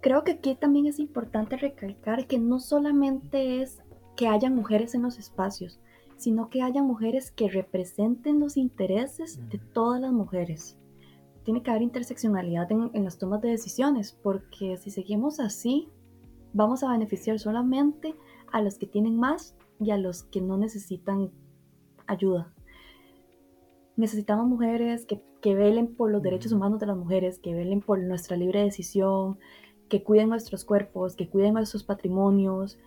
creo que aquí también es importante recalcar que no solamente es que haya mujeres en los espacios, sino que haya mujeres que representen los intereses de todas las mujeres. Tiene que haber interseccionalidad en, las tomas de decisiones, porque si seguimos así, vamos a beneficiar solamente a los que tienen más y a los que no necesitan ayuda. Necesitamos mujeres que, que velen por los derechos humanos de las mujeres, que velen por nuestra libre decisión, que cuiden nuestros cuerpos, que cuiden nuestros patrimonios,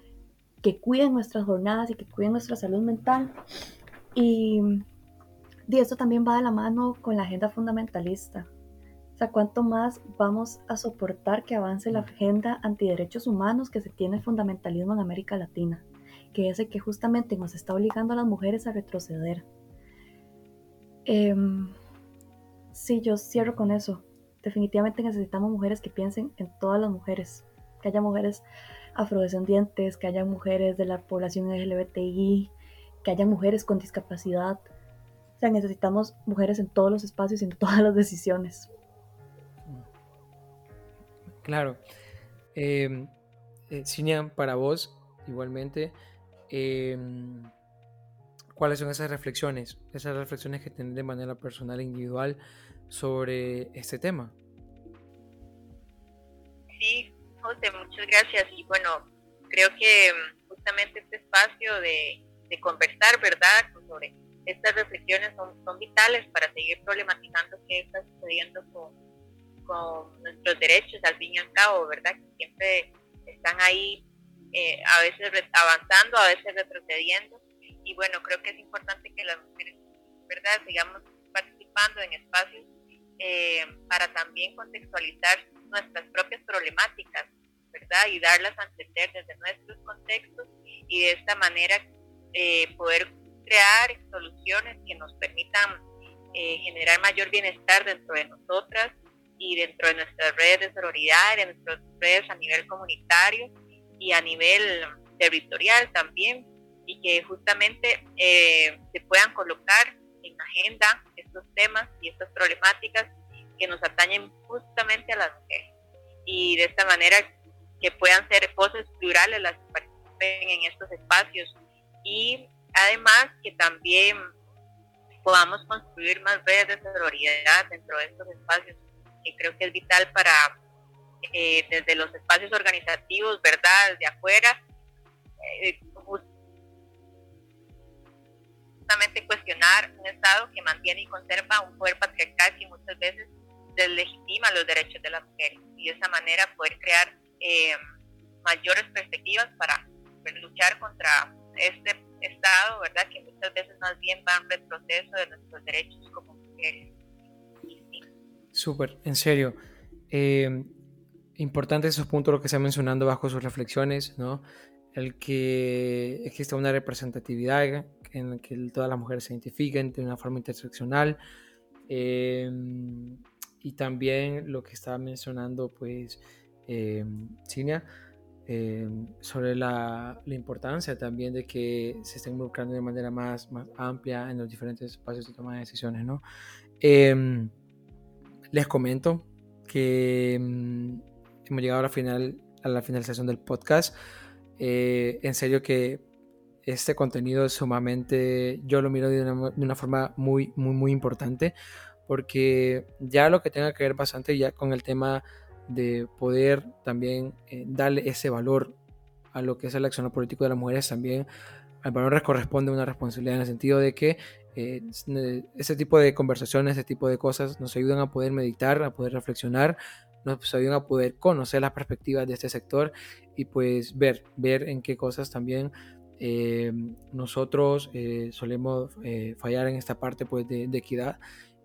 que cuiden nuestras jornadas y que cuiden nuestra salud mental. Y, y esto también va de la mano con la agenda fundamentalista. O sea, ¿cuánto más vamos a soportar que avance la agenda antiderechos humanos que se tiene el fundamentalismo en América Latina? Que es el que justamente nos está obligando a las mujeres a retroceder. Eh, sí, yo cierro con eso definitivamente necesitamos mujeres que piensen en todas las mujeres, que haya mujeres afrodescendientes, que haya mujeres de la población LGBTI, que haya mujeres con discapacidad. O sea, necesitamos mujeres en todos los espacios y en todas las decisiones. Claro. Eh, para vos, igualmente, em, ¿cuáles son esas reflexiones? Esas reflexiones que tener de manera personal e individual sobre este tema. Sí, José, muchas gracias. Y bueno, creo que mm, justamente este espacio de, conversar, ¿verdad?, sobre estas reflexiones son, son, vitales para seguir problematizando qué está sucediendo con, con, nuestros derechos, al fin y al cabo, ¿verdad?, que siempre están ahí eh, a veces avanzando, a veces retrocediendo. Y bueno, creo que es importante que las mujeres, ¿verdad?, sigamos participando en espacios eh, para también contextualizar nuestras propias problemáticas, ¿verdad? Y darlas a entender desde nuestros contextos y de esta manera eh, poder crear soluciones que nos permitan eh, generar mayor bienestar dentro de nosotras y dentro de nuestras redes de sororidad, en nuestras redes a nivel comunitario y a nivel territorial también, y que justamente se puedan colocar en agenda estos temas y estas problemáticas que nos atañen justamente a las mujeres. Y de esta manera que puedan ser voces plurales las que participen en estos espacios. Y además que también podamos construir más redes de sororidad dentro de estos espacios, que creo que es vital para, eh, desde los espacios organizativos, ¿verdad?, desde afuera, eh, cuestionar un Estado que mantiene y conserva un poder patriarcal que muchas veces deslegitima los derechos de las mujeres y de esa manera poder crear eh, mayores perspectivas para luchar contra este Estado ¿verdad? Que muchas veces más bien van retroceso de nuestros derechos como mujeres. Súper, en serio. Eh, importante esos puntos, lo que ha mencionando bajo sus reflexiones, ¿no? El que exista una representatividad en la que todas las mujeres se identifiquen de una forma interseccional. Eh, y también lo que estaba mencionando, pues, eh, Cinia, eh, sobre la, la, importancia también de que se estén involucrando de manera más, más amplia en los diferentes espacios de toma de decisiones, ¿no? Eh, les comento que mm, hemos llegado a la, final, a la finalización del podcast. Eh, en serio que este contenido es sumamente, yo lo miro de una, de una, forma muy, muy, muy importante, porque ya lo que tenga que ver bastante ya con el tema de poder también eh, darle ese valor a lo que es el accionar político de las mujeres, también al valor corresponde una responsabilidad en el sentido de que eh, ese tipo de conversaciones, ese tipo de cosas nos ayudan a poder meditar, a poder reflexionar, nos ayudan a poder conocer las perspectivas de este sector y pues ver, ver en qué cosas también eh, nosotros solemos fallar en esta parte pues de, de equidad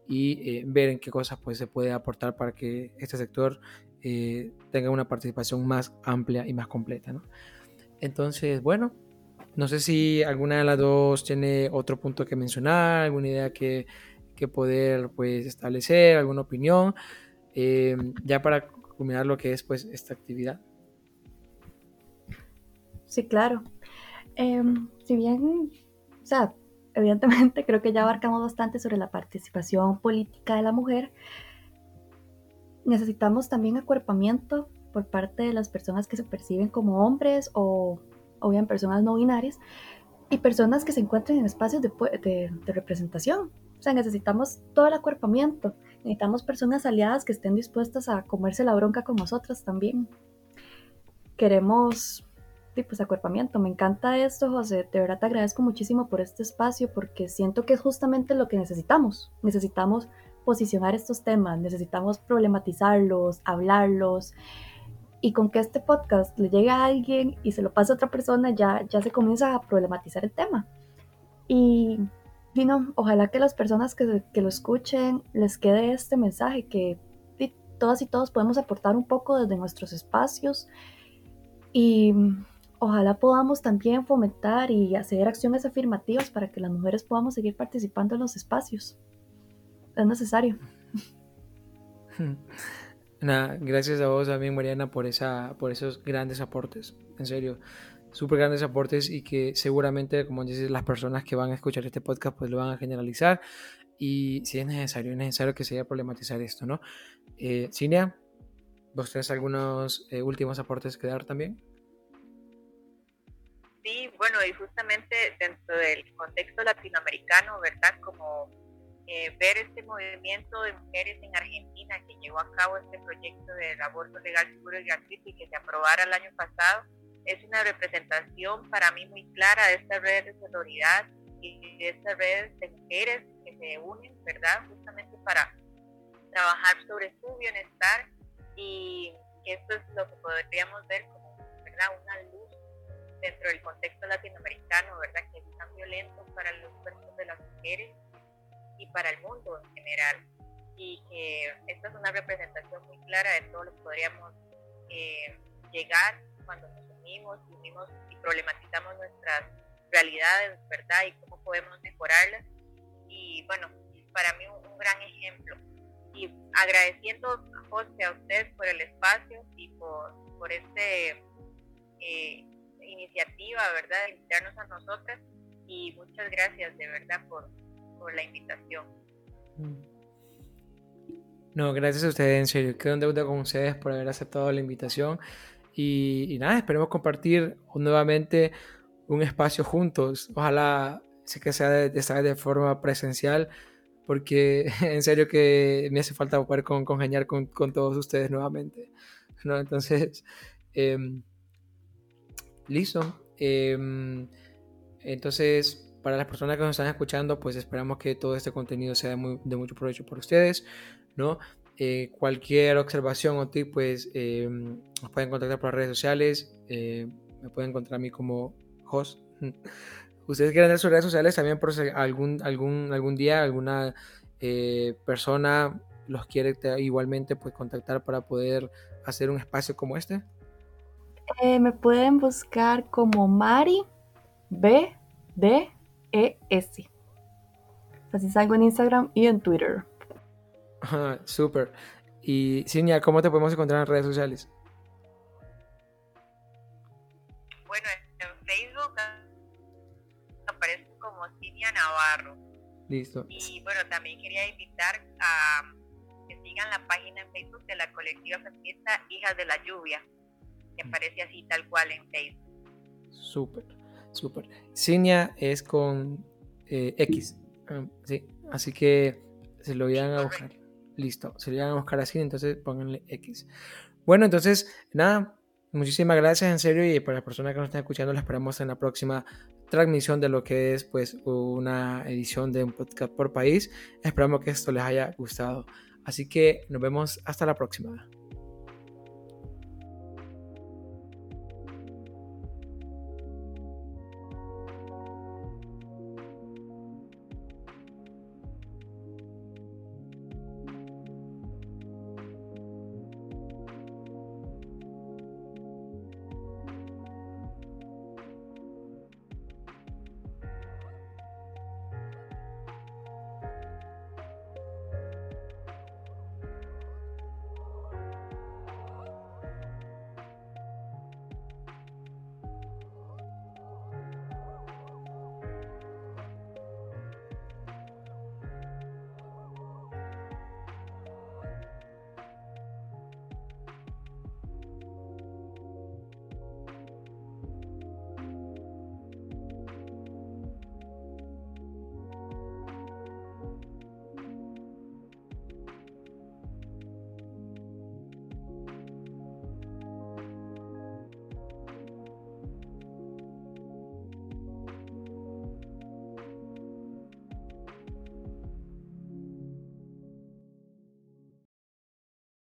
y ver en qué cosas pues se puede aportar para que este sector tenga una participación más amplia y más completa. ¿no? Entonces, bueno, no sé si alguna de las dos tiene otro punto que mencionar, alguna idea que, que poder pues, establecer, alguna opinión, eh, ya para culminar lo que es pues, esta actividad. Sí, claro. Eh, si bien, o sea, evidentemente creo que ya abarcamos bastante sobre la participación política de la mujer, necesitamos también acuerpamiento por parte de las personas que se perciben como hombres o o bien personas no binarias, y personas que se encuentren en espacios de, de, de, representación. O sea, necesitamos todo el acuerpamiento, necesitamos personas aliadas que estén dispuestas a comerse la bronca con nosotras también. Queremos, pues, acuerpamiento. Me encanta esto, José. De verdad te agradezco muchísimo por este espacio porque siento que es justamente lo que necesitamos. Necesitamos posicionar estos temas, necesitamos problematizarlos, hablarlos, y con que este podcast le llegue a alguien y se lo pase a otra persona, ya, ya se comienza a problematizar el tema. Y, y ojalá que las personas que, que, lo escuchen les quede este mensaje, que todas y todos podemos aportar un poco desde nuestros espacios y ojalá podamos también fomentar y hacer acciones afirmativas para que las mujeres podamos seguir participando en los espacios. Es necesario. Nada, gracias a vos también, Mariana, por, esa, por esos grandes aportes. En serio, súper grandes aportes y que seguramente, como dices, las personas que van a escuchar este podcast pues lo van a generalizar y si es necesario, es necesario que se vaya a problematizar esto, ¿no? Eh, Cinia, ¿vos tenés algunos eh, últimos aportes que dar también? Sí, bueno, y justamente dentro del contexto latinoamericano, ¿verdad? Como eh, ver este movimiento de mujeres en Argentina que llevó a cabo este proyecto del aborto legal, seguro y gratuito y que se aprobara el año pasado, es una representación para mí muy clara de estas redes de solidaridad y de estas redes de mujeres que se unen, ¿verdad? Justamente para trabajar sobre su bienestar y esto es lo que podríamos ver como. Una luz dentro del contexto latinoamericano, ¿verdad? Que es tan violento para los cuerpos de las mujeres y para el mundo en general. Y que esta es una representación muy clara de todo lo que podríamos eh, llegar cuando nos unimos, unimos y problematizamos nuestras realidades, ¿verdad? Y cómo podemos mejorarlas. Y bueno, para mí un, gran ejemplo. Y agradeciendo José, a ustedes por el espacio y por, por esta eh, iniciativa, ¿verdad? De invitarnos a nosotras. Y muchas gracias de verdad por, por la invitación. No, gracias a ustedes, en serio. Quedo en deuda con ustedes por haber aceptado la invitación. Y, y nada, esperemos compartir nuevamente un espacio juntos. Ojalá sé que sea de, de, de forma presencial, porque en serio que me hace falta poder con, congeniar con, con, todos ustedes nuevamente. ¿no? Entonces, eh, listo. Eh, entonces, para las personas que nos están escuchando, pues esperamos que todo este contenido sea de, mucho provecho para ustedes, ¿no? Eh, cualquier observación o tip, pues eh, nos pueden contactar por las redes sociales. Eh, me pueden encontrar a mí como host ustedes quieren dar sus redes sociales también por algún, algún, algún día, alguna eh, persona los quiere igualmente pues contactar para poder hacer un espacio como este. Me pueden buscar como Mari B D E S. Así salgo en Instagram y en Twitter. Súper. Y Cinia, ¿cómo te podemos encontrar en redes sociales? Bueno, en Facebook aparece como Cinia Navarro. Listo. Y bueno, también quería invitar a que sigan la página en Facebook de la colectiva feminista Hijas de la Lluvia, que mm. aparece así tal cual en Facebook. Súper, súper. Cinia es con eh, X. Ah, sí, así que se lo voy a buscar. Listo, se lo iban a buscar así, entonces pónganle X. Bueno, entonces, nada, muchísimas gracias en serio y para las personas que nos están escuchando, les esperamos en la próxima transmisión de lo que es pues una edición de un podcast por país. Esperamos que esto les haya gustado. Así que nos vemos hasta la próxima.